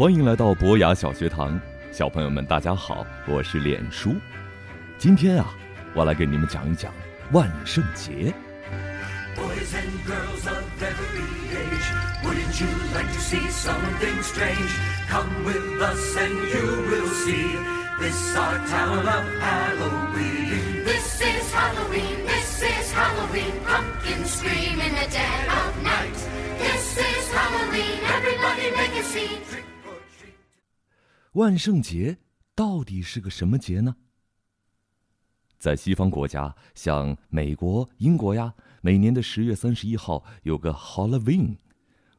欢迎来到博雅小学堂，小朋友们，大家好，我是脸叔。今天啊，我来给你们讲一讲万圣节。Boys and girls of every age, wouldn't you like to see something strange? Come with us and you will see this our town of Halloween. This is Halloween, this is Halloween, pumpkins scream in the dead of night. This is Halloween, everybody make a scene. 万圣节到底是个什么节呢？在西方国家，像美国、英国呀，每年的十月三十一号有个 Halloween，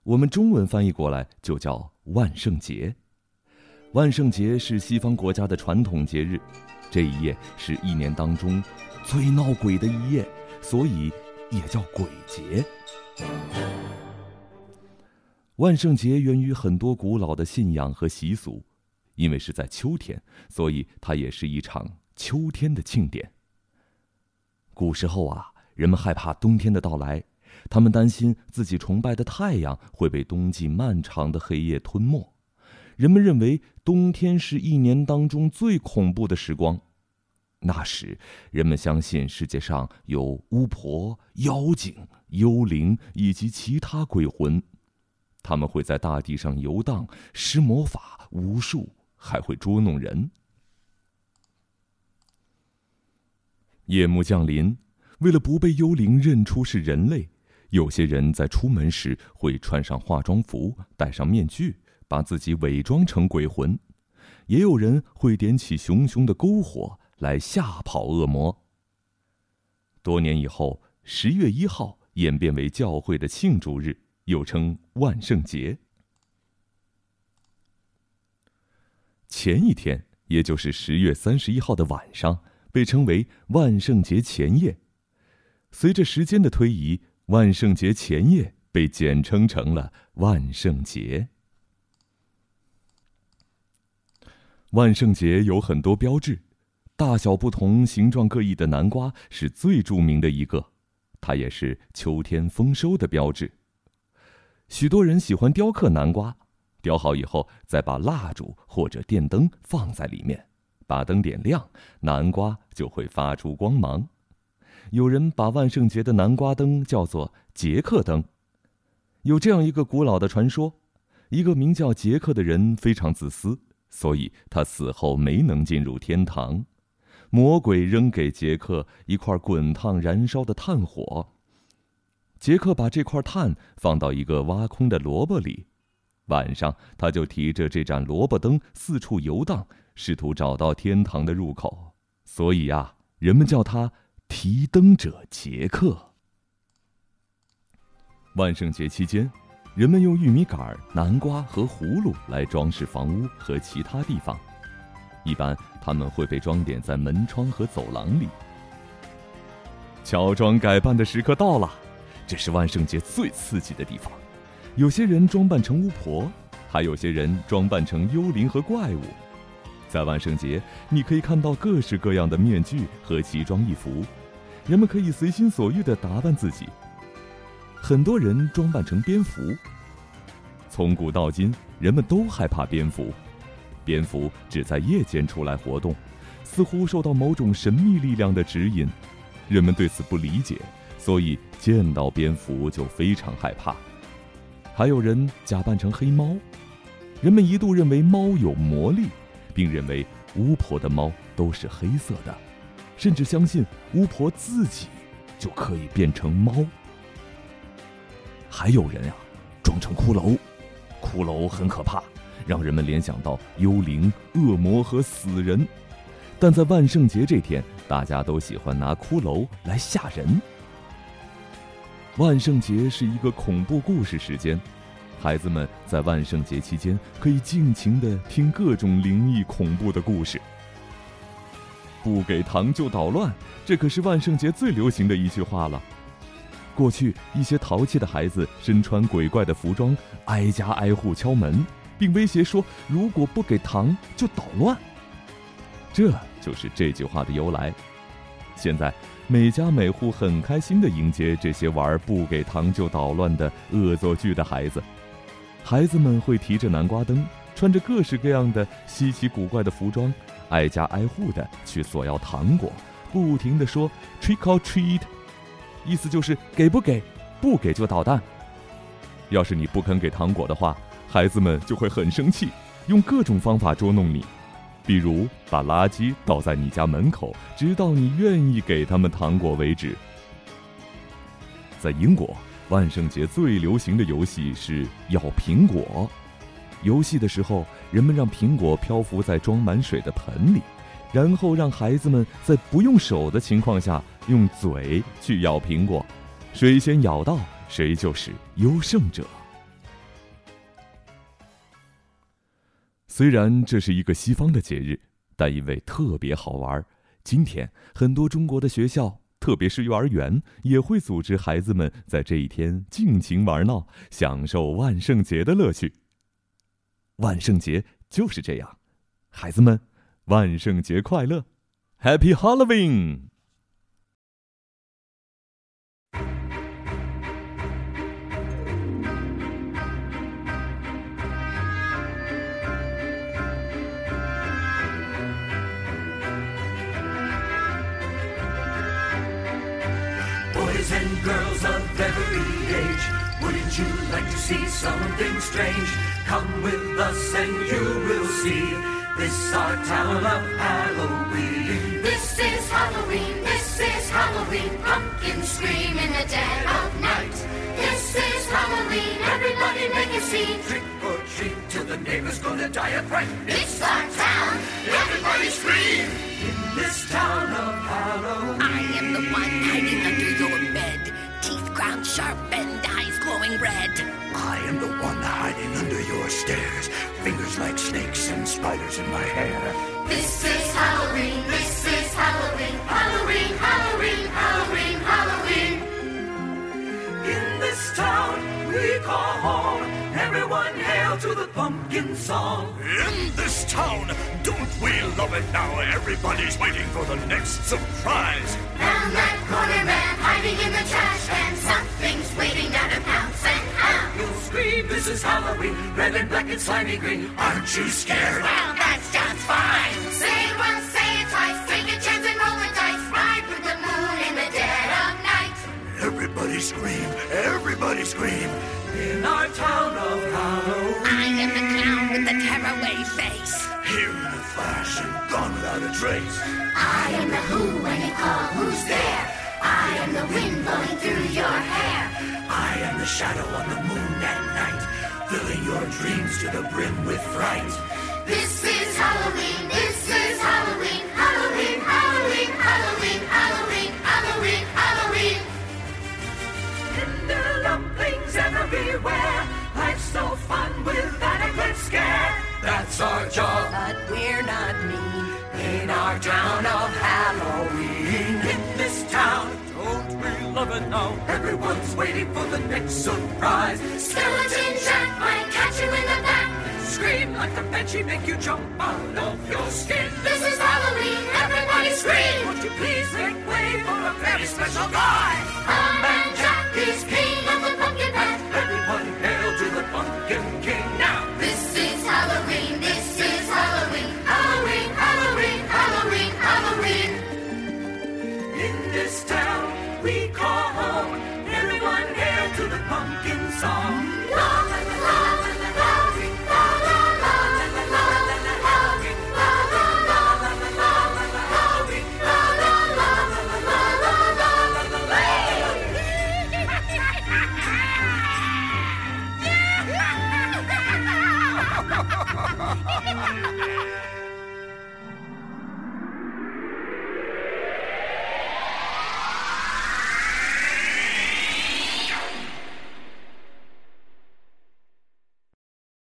我们中文翻译过来就叫万圣节。万圣节是西方国家的传统节日，这一夜是一年当中最闹鬼的一夜，所以也叫鬼节。万圣节源于很多古老的信仰和习俗。因为是在秋天，所以它也是一场秋天的庆典。古时候啊，人们害怕冬天的到来，他们担心自己崇拜的太阳会被冬季漫长的黑夜吞没。人们认为冬天是一年当中最恐怖的时光。那时，人们相信世界上有巫婆、妖精、幽灵以及其他鬼魂，他们会在大地上游荡，施魔法、巫术。还会捉弄人。夜幕降临，为了不被幽灵认出是人类，有些人在出门时会穿上化妆服，戴上面具，把自己伪装成鬼魂；也有人会点起熊熊的篝火来吓跑恶魔。多年以后，十月一号演变为教会的庆祝日，又称万圣节。前一天，也就是十月三十一号的晚上，被称为万圣节前夜。随着时间的推移，万圣节前夜被简称成了万圣节。万圣节有很多标志，大小不同、形状各异的南瓜是最著名的一个，它也是秋天丰收的标志。许多人喜欢雕刻南瓜。雕好以后，再把蜡烛或者电灯放在里面，把灯点亮，南瓜就会发出光芒。有人把万圣节的南瓜灯叫做杰克灯。有这样一个古老的传说：一个名叫杰克的人非常自私，所以他死后没能进入天堂。魔鬼扔给杰克一块滚烫燃烧的炭火，杰克把这块炭放到一个挖空的萝卜里。晚上，他就提着这盏萝卜灯四处游荡，试图找到天堂的入口。所以呀，人们叫他“提灯者杰克”。万圣节期间，人们用玉米杆、南瓜和葫芦来装饰房屋和其他地方，一般他们会被装点在门窗和走廊里。乔装改扮的时刻到了，这是万圣节最刺激的地方。有些人装扮成巫婆，还有些人装扮成幽灵和怪物。在万圣节，你可以看到各式各样的面具和奇装异服，人们可以随心所欲地打扮自己。很多人装扮成蝙蝠。从古到今，人们都害怕蝙蝠。蝙蝠只在夜间出来活动，似乎受到某种神秘力量的指引。人们对此不理解，所以见到蝙蝠就非常害怕。还有人假扮成黑猫，人们一度认为猫有魔力，并认为巫婆的猫都是黑色的，甚至相信巫婆自己就可以变成猫。还有人啊，装成骷髅，骷髅很可怕，让人们联想到幽灵、恶魔和死人。但在万圣节这天，大家都喜欢拿骷髅来吓人。万圣节是一个恐怖故事时间，孩子们在万圣节期间可以尽情的听各种灵异恐怖的故事。不给糖就捣乱，这可是万圣节最流行的一句话了。过去一些淘气的孩子身穿鬼怪的服装，挨家挨户敲门，并威胁说如果不给糖就捣乱。这就是这句话的由来。现在。每家每户很开心地迎接这些玩不给糖就捣乱的恶作剧的孩子，孩子们会提着南瓜灯，穿着各式各样的稀奇古怪的服装，挨家挨户的去索要糖果，不停的说 “trick or treat”，意思就是给不给，不给就捣蛋。要是你不肯给糖果的话，孩子们就会很生气，用各种方法捉弄你，比如把垃圾倒在你家门口，直到你愿意给他们糖果为止。在英国，万圣节最流行的游戏是咬苹果。游戏的时候，人们让苹果漂浮在装满水的盆里，然后让孩子们在不用手的情况下用嘴去咬苹果，谁先咬到，谁就是优胜者。虽然这是一个西方的节日，但因为特别好玩，今天很多中国的学校，特别是幼儿园，也会组织孩子们在这一天尽情玩闹，享受万圣节的乐趣。万圣节就是这样，孩子们，万圣节快乐，Happy Halloween！Wouldn't you like to see something strange? Come with us and you will see. This our town of Halloween. This is Halloween, this is Halloween. Pumpkins scream in the dead of night. This is Halloween, everybody make a scene. Trick or treat till the neighbor's gonna die of fright. It's our town, everybody spiders in my hair. This is Halloween, this is Halloween. Halloween, Halloween, Halloween, Halloween. In this town we call home. Everyone hail to the pumpkin song. In this town, don't we love it now? Everybody's waiting for the next surprise. Found that corner man hiding in the trash can. Something's waiting down to pounce and pound. You'll scream, this is Halloween, red and black and slimy green. Aren't you scared? Well, that's just fine. Say it once, say it twice. Take a chance and roll the dice. Ride with the moon in the dead of night. Everybody scream, everybody scream. In our town of Halloween. I am the clown with the tearaway face. Here in a flash and gone without a trace. I am the who when you call who's there. I am the wind blowing through your hair. I am the shadow on the moon at night, filling your dreams to the brim with fright. This is Halloween, this is Halloween, Halloween, Halloween, Halloween, Halloween, Halloween, Halloween. And there are everywhere. Life's so fun without a good scare. That's our job But we're not mean. in our town of Halloween. In this town, don't we love it now? Everyone's waiting for the next surprise. Skeleton Scream like the banshee, make you jump out of your skin. This is Halloween, everybody scream. Would you please make way for a very special guy? Our man Jack is king of the pumpkin patch. Everyone hail to the Pumpkin King now. This is Halloween, this is Halloween, Halloween, Halloween, Halloween, Halloween. In this town we call home. Everyone hail to the pumpkin song. Ha ha ha ha!